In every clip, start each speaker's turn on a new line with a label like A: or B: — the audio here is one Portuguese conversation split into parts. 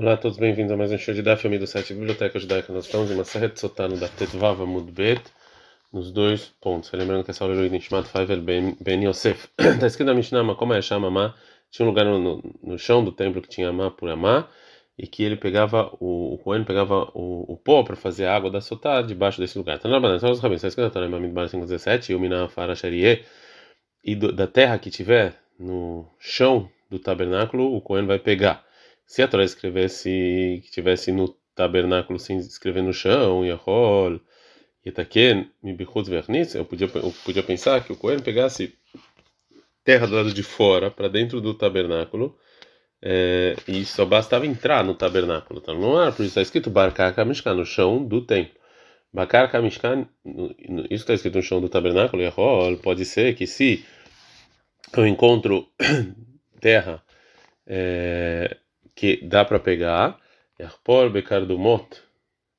A: Olá a todos, bem-vindos a mais um show de Daf do site Biblioteca Judaica. Nós estamos em série de Sotano da Tetvava Mudbet, nos dois pontos. Lembrando que essa aula é o Nishmat Faivel Ben Yosef. Está escrito na Mishnah, como é chama Amá, tinha um lugar no, no, no, chão do templo que tinha Amá por Amá, e que ele pegava, o, o Cohen pegava o, o pó para fazer a água da Sotá debaixo desse lugar. Então, na só os rabins, está escrito na Torá Mamid 517, e o Minah e do, da terra que tiver no chão do tabernáculo, o Cohen vai pegar. Se a Torá escrevesse que tivesse no tabernáculo sem escrever no chão, Yahol, Yetaken, Mibichutz Verniz, eu podia, eu podia pensar que o Cohen pegasse terra do lado de fora para dentro do tabernáculo é, e só bastava entrar no tabernáculo, tá no ar, por isso está escrito Barkar Kamishkan, no chão do templo. Bakar Kamishkan, isso está escrito no chão do tabernáculo, Yahol, pode ser que se eu encontro terra é, que dá para pegar. Yarpor Bekardumot.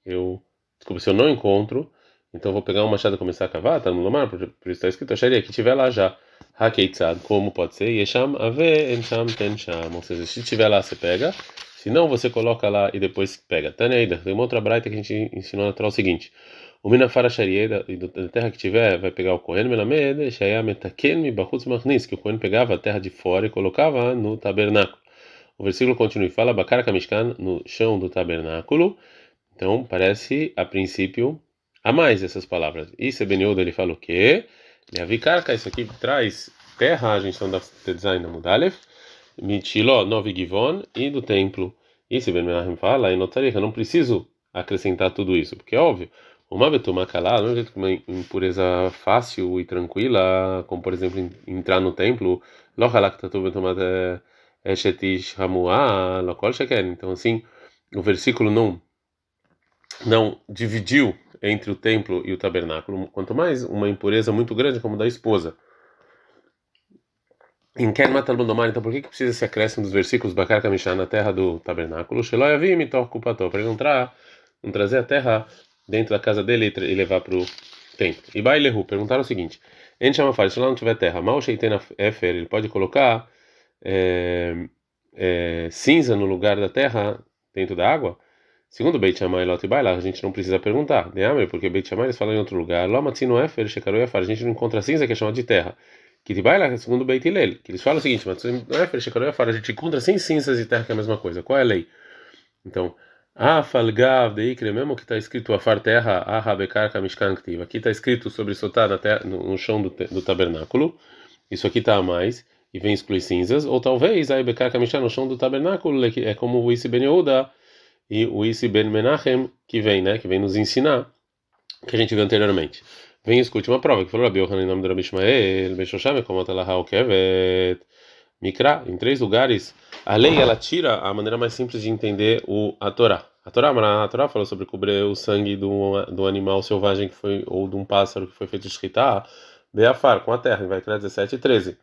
A: Eu, desculpa, se eu não encontro, então vou pegar um machado e começar a cavar, tá no lomar, por, por isso está escrito, acharia que tiver lá já. Hakeitzad, como pode ser? Yesham ave encham tencham. Ou seja, se tiver lá, você pega. Se não, você coloca lá e depois pega. Taneida, tem uma outra braita que a gente ensinou na o seguinte. O Minafara Sharie, da terra que tiver, vai pegar o Kohen Melamed, Shaya Metaken Mibachutz Machnis, que o Kohen pegava a terra de fora e colocava no tabernáculo. O versículo continua e fala Bakar Kamishkan no chão do tabernáculo. Então parece a princípio a mais essas palavras. E Sebeniodo ele fala o quê? Leavikarka, isso aqui traz terra, a gente da design da Mudalef, Michilo, Novi Givon e do templo. E se Ben Menachem fala, eu não preciso acrescentar tudo isso, porque é óbvio. Uma betumakalá, não é uma impureza fácil e tranquila, como por exemplo entrar no templo, lochalakhtatu betumata Então, assim, o versículo não, não dividiu entre o templo e o tabernáculo, quanto mais uma impureza muito grande como da esposa. Em Ken Matalmundomar, então por que, que precisa esse acréscimo dos versículos Bakar Kamishá na terra do tabernáculo? Sheloyavim Mitor Kupato, para ele não, não trazer a terra dentro da casa dele e levar para o templo. E Bailehu perguntaram o seguinte: Enchama fala, se lá não tiver terra, mal Sheitena Efer, ele pode colocar é, é, cinza no lugar da terra dentro da água? Segundo Beit Shammai Lot e a gente não precisa perguntar, né, porque Beit Shammai eles falam em outro lugar, Lomatzino Efer, Shekaru Efar, a gente não encontra cinza que é chamada de terra. Que de Bailah, segundo Beit Hillel, que eles falam o seguinte, Matzino Efer, Shekaru Efar, a gente encontra sem cinzas de terra que é a mesma coisa. Qual é a lei? Então, Afalgav de Ikre, mesmo que está escrito Afar terra, Ahabekar Kamishkan aqui está escrito sobre terra, no, no chão do, do tabernáculo, isso aqui está a mais e vem excluir cinzas, ou talvez a Ibekar Kamishá no chão do tabernáculo, é como o Isi Ben Yehuda e o Isi Ben Menachem, que vem, né, que vem nos ensinar, que a gente viu anteriormente. Vem e escute uma prova, que falou Rabi Yohanan em nome do Rabi Ishmael, Beshosham, como Atalaha Kevet, Mikra, em três lugares, a lei ela tira a maneira mais simples de entender o, a Torá. A Torá, a Torá falou sobre cobrir o sangue do, do animal selvagem que foi, ou de um pássaro que foi feito de Beafar, com a terra, vai criar 17 e 13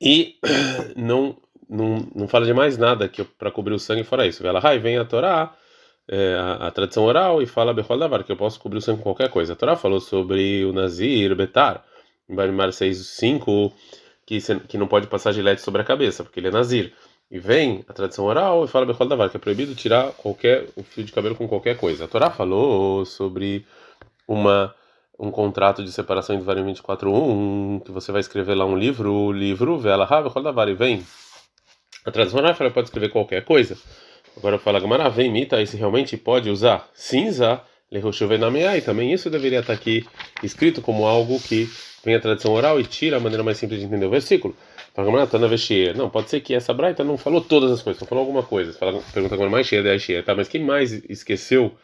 A: e não não, não fala de mais nada que para cobrir o sangue fora isso. Ela vem a Torá, é, a, a, tradição oral e fala Bechol Davar, que eu posso cobrir o sangue com qualquer coisa. A Torá falou sobre o Nazir, Betar, em Barimar 6.5, que, que não pode passar gilete sobre a cabeça, porque ele é Nazir. E vem a tradição oral e fala Bechol Davar, que é proibido tirar qualquer o fio de cabelo com qualquer coisa. A Torá falou sobre uma um contrato de separação em Devarim 24.1, que você vai escrever lá um livro, o livro, vela, rava, e vem. A tradução ela pode escrever qualquer coisa. Agora eu falo, Gamara, vem, mita, aí se realmente pode usar cinza, e também isso deveria estar aqui escrito como algo que vem a tradição oral e tira a maneira mais simples de entender o versículo. Fala, tá na Não, pode ser que essa braita não falou todas as coisas, só falou alguma coisa. Fala, pergunta agora mais cheia, daí cheia, tá? Mas quem mais esqueceu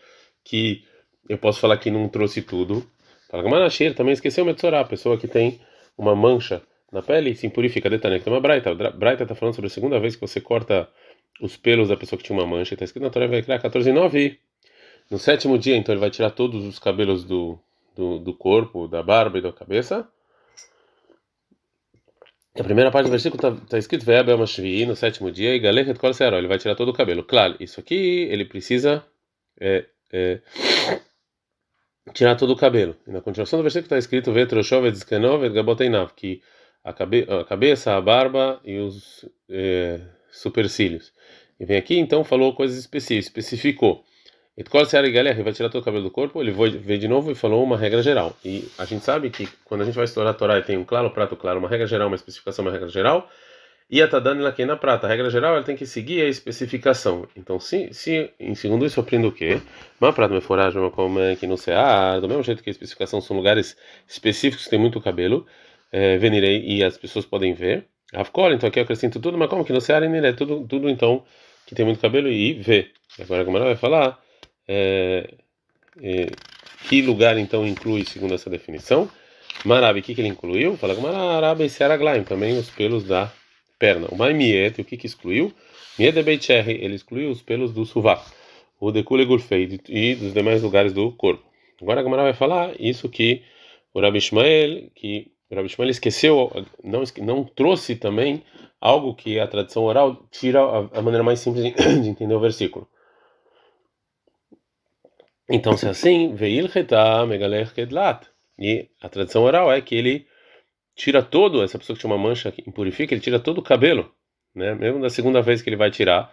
A: que eu posso falar que não trouxe tudo? Fala, também esqueceu Metzorá, a pessoa que tem uma mancha na pele e se impurifica. Detalhe, tem uma Braita. Braita está falando sobre a segunda vez que você corta os pelos da pessoa que tinha uma mancha. Está escrito na Torá, vai criar 14 e 9. No sétimo dia, então, ele vai tirar todos os cabelos do, do, do corpo, da barba e da cabeça. A primeira parte do versículo está tá escrito Ve'abel Mashvi, no sétimo dia, e Galechet Kol Ele vai tirar todo o cabelo. Claro, isso aqui ele precisa. É, é, tirar todo o cabelo. E na continuação do versículo está escrito que a, cabe, a cabeça, a barba e os é, supercílios. E vem aqui, então, falou coisas específicas, especificou. Etkol Seara Galera, vai tirar todo o cabelo do corpo, ele veio de novo e falou uma regra geral. E a gente sabe que quando a gente vai estourar a Torá e tem um claro, prato claro, uma regra geral, uma especificação, uma regra geral, e a Tadana ela aqui na prata. A regra geral ela tem que seguir a especificação. Então, se, se em segundo isso, aprendo o quê? Uma prata, uma foragem, uma como que no cear, do mesmo jeito que a especificação são lugares específicos que tem muito cabelo, é, venirei e as pessoas podem ver. Afkol, então aqui eu acrescento tudo, mas como que no cear é tudo, tudo então que tem muito cabelo e vê. Agora a Gamara vai falar é, é, que lugar então inclui segundo essa definição. Marabi, o que, que ele incluiu? Fala que Marabi e Araglaim, também os pelos da perna. O Maimiet, o que, que excluiu? Miet de ele excluiu os pelos do suvaco. O Dekule Gurfei e dos demais lugares do corpo. Agora a Gamara vai falar isso que o Rabi Ishmael, que o Rabi Ishmael esqueceu, não, não trouxe também algo que a tradição oral tira a, a maneira mais simples de entender o versículo. Então, se é assim, veil reta megalech kedlat. E a tradição oral é que ele tira todo, essa pessoa que tinha uma mancha que impurifica, ele tira todo o cabelo, né? Mesmo da segunda vez que ele vai tirar,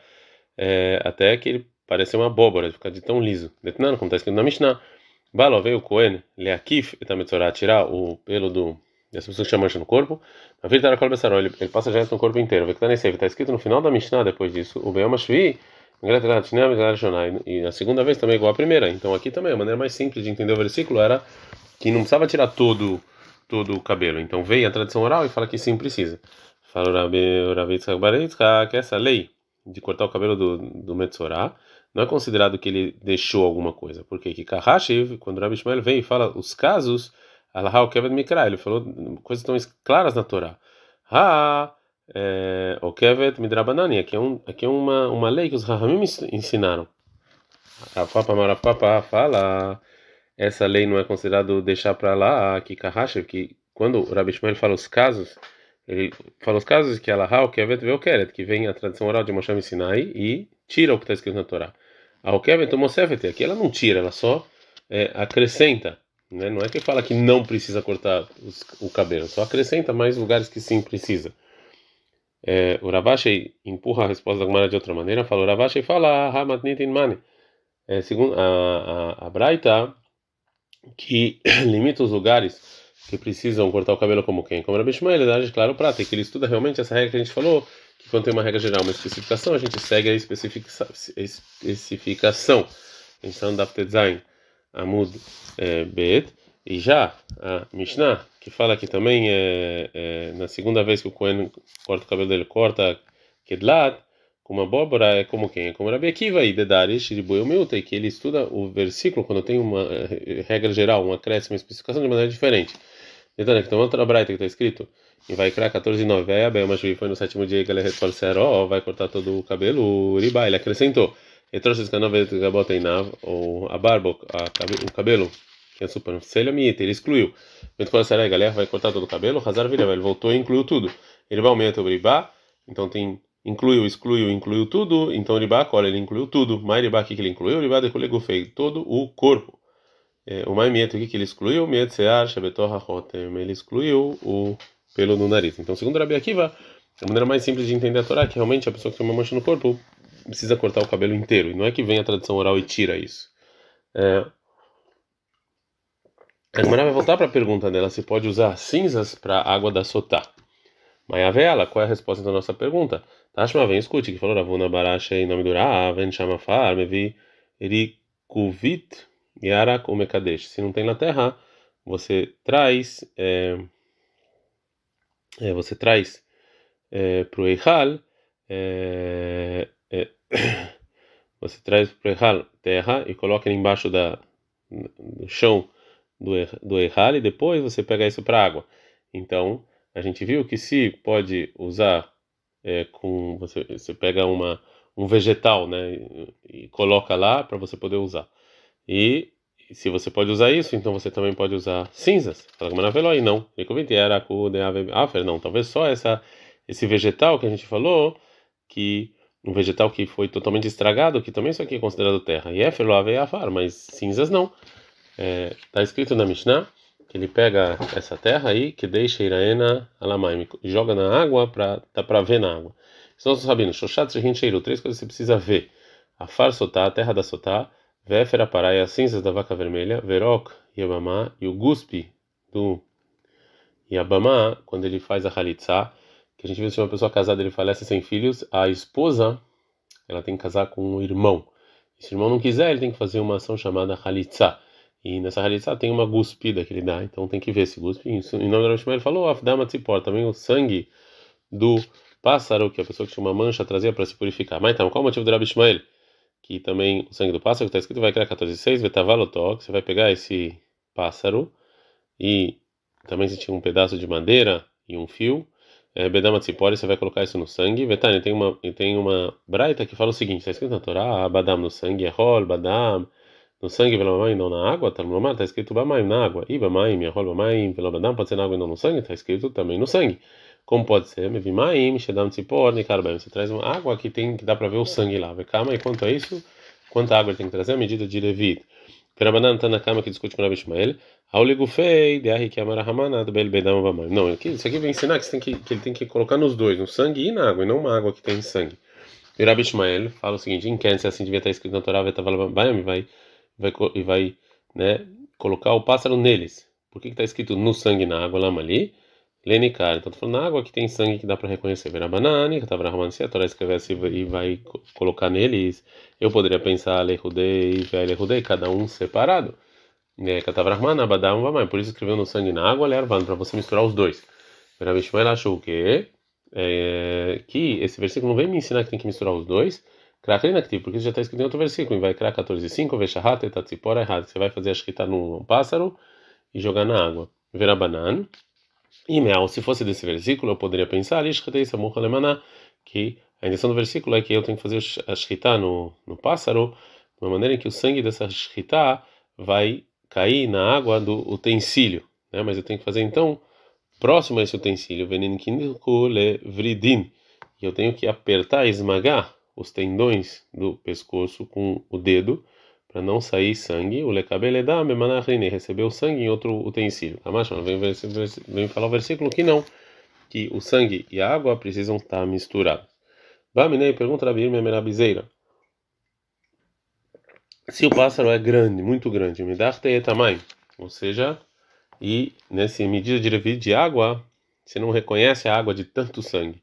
A: é, até que ele parece uma abóbora, fica de tão liso. Detnando, como está escrito na Mishnah, Balo veio o Cohen, Leakif, e também tirar o pelo do dessa pessoa que tinha mancha no corpo. Na vida era ele, ele passa já no corpo inteiro. Vê que está escrito no final da Mishnah depois disso, o Be'ama Shvi, e a segunda vez também é igual à primeira. Então aqui também a maneira mais simples de entender o versículo era que não precisava tirar todo todo o cabelo. Então veio a tradição oral e fala que sim precisa. Fala o Rabi que essa lei de cortar o cabelo do, do Metzorah não é considerado que ele deixou alguma coisa. Porque que Kahashiv, quando o Rabi Ishmael vem e fala os casos, Allah Keved Mikra, ele falou coisas tão claras na Torá. Ha, é, o Kevet Midrabanani, aqui é, um, aqui é uma, uma lei que os Rahamim ensinaram. A Papa Marapapa fala essa lei não é considerado deixar para lá que Kahashev, que quando o Rabi Shmuel fala os casos, ele fala os casos que ela o Kevet o Keret, que vem a tradição oral de Moshe Sinai e tira o que está escrito na Torá. A Kevet Mosefet, aqui ela não tira, ela só é, acrescenta. Né? Não é que fala que não precisa cortar os, o cabelo, só acrescenta mais lugares que sim precisa. É, o Ravashi empurra a resposta da Gemara de outra maneira, fala o Ravashi fala Hamatnitin Mani. É, segundo a, a, a Braita, que limita os lugares que precisam cortar o cabelo como quem? Como Rabi Shmuel, ele claro para que ele estuda realmente essa regra que a gente falou, que quando tem uma regra geral, uma especificação, a gente segue a especificação. Então, Daf Design Amud é, Bet, e já a Mishnah, que fala que também é, é, na segunda vez que o Cohen corta o cabelo dele, corta Kedlat, uma abóbora é como quem? É como Rabi Akiva e Dedarish de Boiomilta, que ele estuda o versículo quando tem uma eh, regra geral, uma acréscimo, uma especificação de maneira diferente. Então, aqui tem outra braita que está escrito e vai criar 14 9 vai abel mas foi no sétimo dia que ele retorceró vai cortar todo o cabelo o riba ele acrescentou e trouxe esse canal que bota em ou a barba o cabelo que é supercílio mita ele excluiu então será galera vai cortar todo o cabelo Hazar vira ele voltou e incluiu tudo ele vai aumentar o riba então tem incluiu, excluiu, incluiu tudo, então Ribá, olha, ele incluiu tudo. Mais Ribá, o que ele incluiu? Ribá de colego feio, todo o corpo. É, o mais o que ele excluiu? Ele excluiu o pelo no nariz. Então, segundo Rabi Akiva, a maneira mais simples de entender a Torá é que realmente a pessoa que tem uma mancha no corpo precisa cortar o cabelo inteiro, e não é que vem a tradição oral e tira isso. É, a Gemara vai voltar para a pergunta dela se pode usar cinzas para água da sotá. Mas a vela, qual é a resposta da nossa pergunta? Tashma, vem, escute, que falou Ravuna Baracha em nome do Rav, vem Shamafar, Mevi Erikuvit Yarak Umekadesh. Se não tem na terra, você traz, é, é, você traz é, para o Eichal, você traz para o Eichal terra e coloca embaixo da, do chão do, do Eichal e depois você pega isso para água. Então, a gente viu que se pode usar é, com você, você pega uma um vegetal, né, e, e coloca lá para você poder usar. E se você pode usar isso, então você também pode usar cinzas. Fala como e não. Não, talvez só essa esse vegetal que a gente falou, que um vegetal que foi totalmente estragado, que também isso aqui é considerado terra. E é afar, mas cinzas não. Está é, escrito na Mishnah que ele pega essa terra aí, que deixa Iraena Alamaim, joga na água para dá para ver na água. São os rabinos, Shoshat Sheiru, três coisas que você precisa ver. A Far Sotá, a terra da Sotá, Véfera Paraia, as cinzas da vaca vermelha, Verok, Yabamá e o guspe do Yabamá, quando ele faz a Halitzá, que a gente vê se uma pessoa casada ele falece sem filhos, a esposa ela tem que casar com um irmão. E se o irmão não quiser, ele tem que fazer uma ação chamada Halitzá. E nessa Halitzá tem uma guspida que ele dá, então tem que ver esse guspe. Em nome do Rashma ele falou, Afdama Tzipor, também o sangue do pássaro, que a pessoa que tinha uma mancha trazia para se purificar. Mas então, qual o motivo do Rabi Ishmael? Que também o sangue do pássaro, que está escrito, vai criar 14,6, Vetavalotó, que você vai pegar esse pássaro e também se tinha um pedaço de madeira e um fio, é, Bedama Tzipori, você vai colocar isso no sangue. Vetani, tem uma, tem uma braita que fala o seguinte: está escrito na Torá, Badam no sangue, Erol, Badam, no sangue, Velamamaim, não na água, tá no está escrito Bamaim na água. E Bamaim, Erol, Bamaim, Velabadam, pode ser na água e não no sangue, está escrito também no sangue. Como pode ser? Mevimaim, Shedam Tzipor, Nikarbem. Você traz uma água que tem que dá para ver o sangue lá. Calma, e quanto a isso? Quanta água ele tem que trazer? A medida de Levit. Perabanan está na cama que discute com Rabi Ishmael. Auligufei, de Arri que Amarahamanad, Bel Bedam Vamai. Não, aqui, isso aqui vai ensinar que, tem que, que ele tem que colocar nos dois, no sangue e na água, e não uma água que tem sangue. E Rabi fala o seguinte: em Ken, se assim devia estar escrito na Torá, vai vai, vai, vai, vai né, colocar o pássaro neles. Por que está escrito no sangue e na água, lá ali? Lenikar. Então, falando na água que tem sangue que dá para reconhecer. Verabanani, Katavrahman, se a Torá escrevesse e vai colocar neles, eu poderia pensar Lehudei e Lehudei, cada um separado. Vamai. Por isso escreveu no sangue e na ága, Lervan, para você misturar os dois. Veravishmael achou que, é, que esse versículo não vem me ensinar que tem que misturar os dois. Krakrinaktiv, porque isso já está escrito em outro versículo. Vai criar 14.5, Veshahat, Etatzipora, errado. Você vai fazer a escrita num pássaro e jogar na água. Verabanan. E meal, se fosse desse versículo, eu poderia pensar, que a intenção do versículo é que eu tenho que fazer a shkita no, no pássaro, de uma maneira em que o sangue dessa shkita vai cair na água do utensílio, né? Mas eu tenho que fazer então próximo a esse utensílio, vridin, e eu tenho que apertar, esmagar os tendões do pescoço com o dedo para não sair sangue, o lecabeleda memanachine recebeu sangue em outro utensílio. Tá mais? Vem, vem, falar o versículo que não, que o sangue e a água precisam estar misturados. Baminei pergunta a Birme Merabizeira. Se o pássaro é grande, muito grande, me dá tamanho, ou seja, e nessa medida de de água, você não reconhece a água de tanto sangue.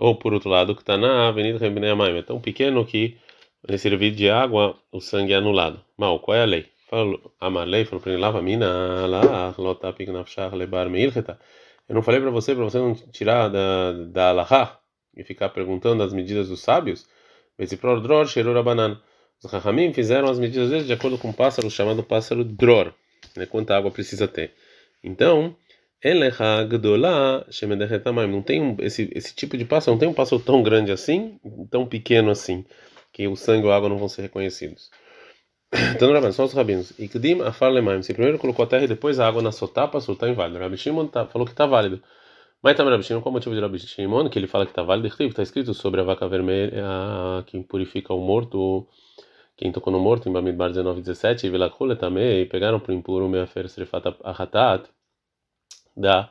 A: Ou por outro lado, que está na Avenida Rebinei é tão pequeno que nesse servir de água, o sangue é anulado. Mal, qual é a lei? Falou, a lei falou para ele, lava mina lá, lotapik nafshach lebar meilcheta. Eu não falei para você, para você não tirar da, da alahá e ficar perguntando as medidas dos sábios? Vesipror dror, cheirura banana. Os rahamim fizeram as medidas deles de acordo com um pássaro chamado pássaro dror, né, quanta água precisa ter. Então, Eleha Gdolah não tem um, esse, esse tipo de pássaro, não tem um pássaro tão grande assim, tão pequeno assim que o sangue ou a água não vão ser reconhecidos. Então, Rabban, são os rabinos. Ikdim afar lemaim. Se primeiro colocou a terra e depois a água na sotapa, soltar inválido. Rabi Shimon tá, falou que está válido. Mas também Rabi Shimon, qual o motivo de Rabi Shimon? Que ele fala que está válido. Está escrito sobre a vaca vermelha que purifica o morto. Quem tocou no morto em Bamidbar 19, 17. E Vilakule também. pegaram para o impuro meafer srefat ahatat. Da,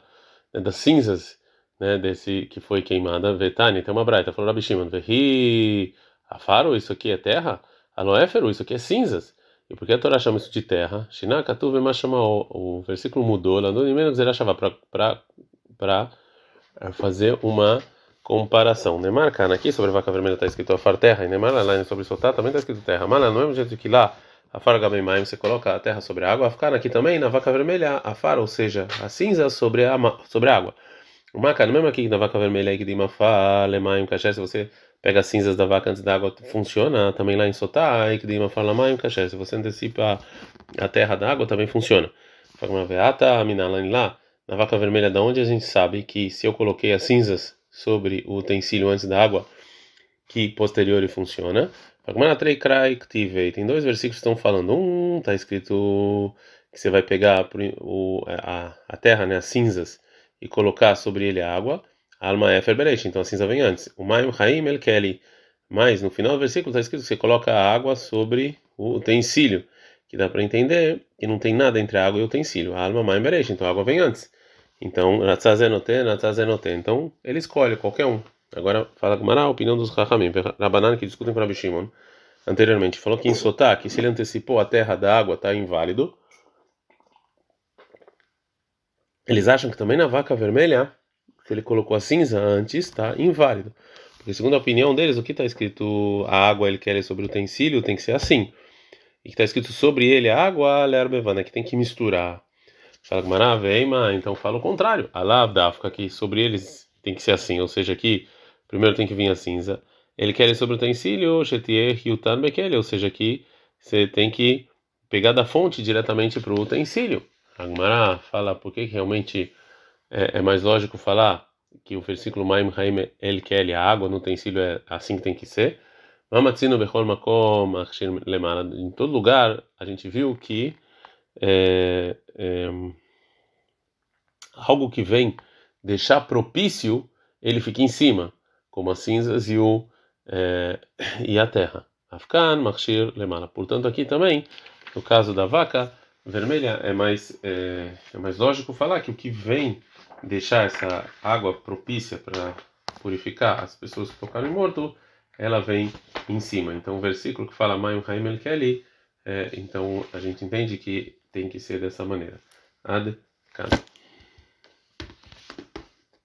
A: das cinzas né, desse que foi queimada. Vetani, tem uma braita. Falou Rabi Shimon. Vehi. Afaro, isso aqui é terra? Aloéfero, isso aqui é cinzas. E por que a Torá chama isso de terra? Shinakatu chama o versículo mudou, lá no menos para fazer uma comparação. Neymar, cara, aqui sobre vaca vermelha está escrito afar terra, e Neymar lá sobre soltar também está escrito terra. Mas não é o jeito que lá, afar gabemaim, você coloca a terra sobre a água, ficar aqui também na vaca vermelha, afar, ou seja, a cinza sobre a, sobre a água. O maca, no mesmo aqui na vaca vermelha, que mafá, lemaim, caché, se você pega as cinzas da vaca antes da água, funciona. Também lá em Sotá, que mais um Se você antecipa a terra da água, também funciona. Uma veata, lá, na vaca vermelha, da onde a gente sabe que se eu coloquei as cinzas sobre o utensílio antes da água, que posterior funciona. Tem dois versículos que estão falando. Um está escrito que você vai pegar o, a, a terra, né, as cinzas, e colocar sobre ele a água. Alma é então a cinza vem antes. O Maim Haim El. Mas no final do versículo está escrito que você coloca a água sobre o utensílio, que dá para entender que não tem nada entre a água e o utensílio. A alma Maim Beresh, então a água vem antes. Então, Ratzazenote, Ratzazenote. Então ele escolhe qualquer um. Agora fala Gmará, a opinião dos Rahamim, Rabanan que discutem com Rabi Shimon anteriormente. Falou que em Sotá, que se ele antecipou a terra da água, está inválido. Eles acham que também na vaca vermelha, se ele colocou a cinza antes, está inválido. Porque segundo a opinião deles, o que está escrito a água ele quer sobre o utensílio tem que ser assim. E que está escrito sobre ele a água, lerbevana, que tem que misturar. Fala Gmará, veima, então fala o contrário. A lavdafka, aqui sobre eles tem que ser assim, ou seja, aqui primeiro tem que vir a cinza. Ele quer sobre o utensílio, ou seja, aqui você tem que pegar da fonte diretamente para o utensílio. Agmará fala por que realmente é, é, mais lógico falar que o versículo Maim Haim El Keli, a água no utensílio é assim que tem que ser. Mamatzino Bechol Makom Lemana. Em todo lugar a gente viu que é, é, algo que vem deixar propício, ele fica em cima, como as cinzas e, o, é, e a terra. Afkan, Machir, Lemana. Portanto, aqui também, no caso da vaca vermelha, é mais, é, é mais lógico falar que o que vem deixar essa água propícia para purificar as pessoas que tocaram morto, ela vem em cima. Então, o versículo que fala Mayim Haim Kelly, é, então a gente entende que tem que ser dessa maneira. Ad.